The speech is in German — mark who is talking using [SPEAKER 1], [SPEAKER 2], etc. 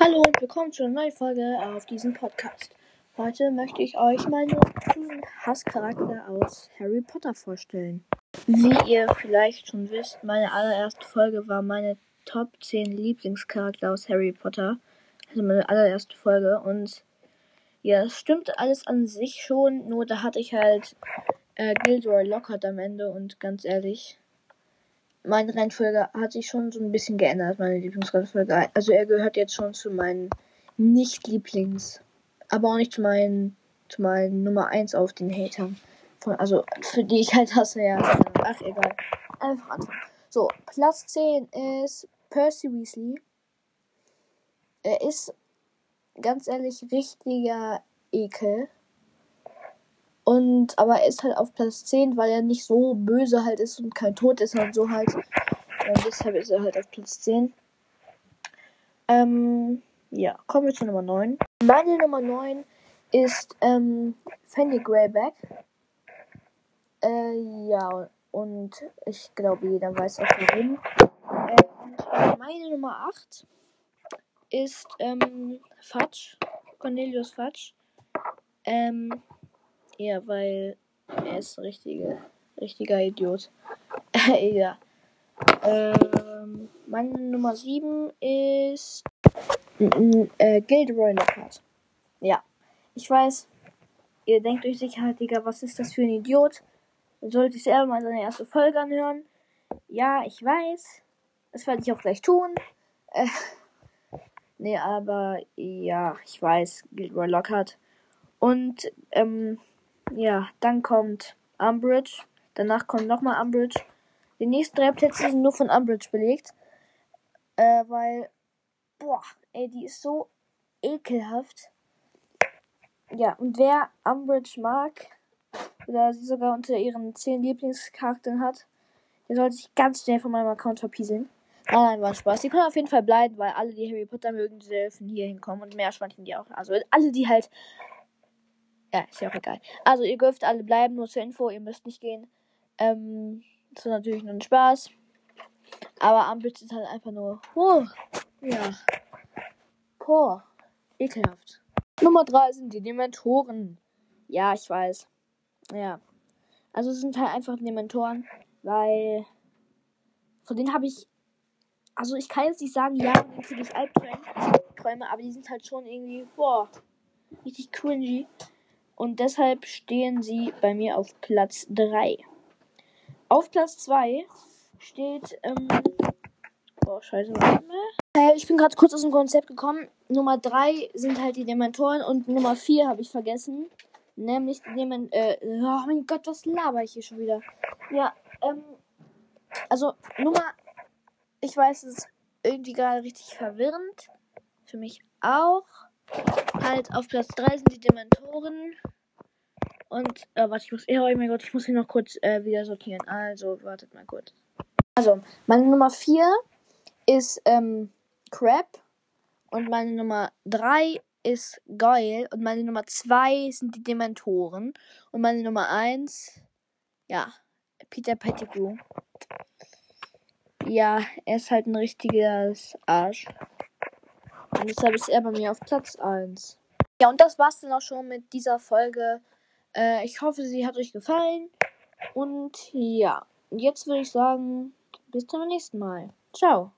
[SPEAKER 1] Hallo und willkommen zu einer neuen Folge auf diesem Podcast. Heute möchte ich euch meine 10 Hasscharakter aus Harry Potter vorstellen. Wie ihr vielleicht schon wisst, meine allererste Folge war meine Top 10 Lieblingscharakter aus Harry Potter. Also meine allererste Folge und ja, es stimmt alles an sich schon, nur da hatte ich halt äh, Gilderoy Lockhart am Ende und ganz ehrlich, meine Reihenfolge hat sich schon so ein bisschen geändert, meine Lieblingsreihenfolge. Also er gehört jetzt schon zu meinen Nicht-Lieblings, aber auch nicht zu meinen, zu meinen Nummer 1 auf den Hatern. Von, also für die ich halt hasse, ja. Ach, egal. Einfach anfangen. So, Platz 10 ist Percy Weasley. Er ist ganz ehrlich richtiger Ekel. Und, aber er ist halt auf Platz 10, weil er nicht so böse halt ist und kein Tod ist und so halt. Und deshalb ist er halt auf Platz 10. Ähm, ja, kommen wir zu Nummer 9. Meine Nummer 9 ist, ähm, Fanny Greyback. Äh, ja, und ich glaube, jeder weiß auch warum. Äh, und meine Nummer 8 ist, ähm, Fudge. Cornelius Fudge. Ähm, ja, weil er ist ein richtiger, richtiger Idiot. ja. Ähm, meine Nummer 7 ist äh, Gilderoy Lockhart. Ja. Ich weiß, ihr denkt euch sicher, Digga, was ist das für ein Idiot? Sollte ich selber mal seine erste Folge anhören. Ja, ich weiß. Das werde ich auch gleich tun. Äh, nee, aber ja, ich weiß, Gilderoy Lockhart. Und, ähm, ja, dann kommt Umbridge. Danach kommt nochmal Umbridge. Die nächsten drei Plätze sind nur von Umbridge belegt. Äh, weil, boah, ey, die ist so ekelhaft. Ja, und wer Umbridge mag, oder sie sogar unter ihren zehn Lieblingscharakteren hat, der sollte sich ganz schnell von meinem Account verpieseln. Nein, nein, war Spaß. Die können auf jeden Fall bleiben, weil alle, die Harry Potter mögen, die dürfen hier hinkommen und Meerschweinchen die auch. Also alle, die halt ja, ist ja auch egal. Also, ihr dürft alle bleiben, nur zur Info, ihr müsst nicht gehen. Ähm, das ist natürlich nur ein Spaß. Aber Ambit ist halt einfach nur. Oh, ja. Boah, ekelhaft. Nummer 3 sind die Dementoren. Ja, ich weiß. Ja. Also, es sind halt einfach Dementoren, weil. Von denen habe ich. Also, ich kann jetzt nicht sagen, ja, denen kriege ich Albträume, aber die sind halt schon irgendwie. Boah, richtig cringy. Und deshalb stehen sie bei mir auf Platz 3. Auf Platz 2 steht, ähm, oh, scheiße, warte mal. Äh, ich bin gerade kurz aus dem Konzept gekommen. Nummer 3 sind halt die Dementoren und Nummer 4 habe ich vergessen. Nämlich die Dementoren, äh, oh mein Gott, was laber ich hier schon wieder? Ja, ähm, also Nummer, ich weiß, es ist irgendwie gerade richtig verwirrend. Für mich auch. Halt auf Platz 3 sind die Dementoren. Und, äh, warte, ich muss, oh mein Gott, ich muss hier noch kurz äh, wieder sortieren. Also, wartet mal kurz. Also, meine Nummer 4 ist, ähm, Crab. Und meine Nummer 3 ist Goyle. Und meine Nummer 2 sind die Dementoren. Und meine Nummer 1, ja, Peter Pettigrew. Ja, er ist halt ein richtiges Arsch. Und deshalb ist er bei mir auf Platz 1. Ja, und das war's dann auch schon mit dieser Folge. Äh, ich hoffe, sie hat euch gefallen. Und ja, jetzt würde ich sagen, bis zum nächsten Mal. Ciao.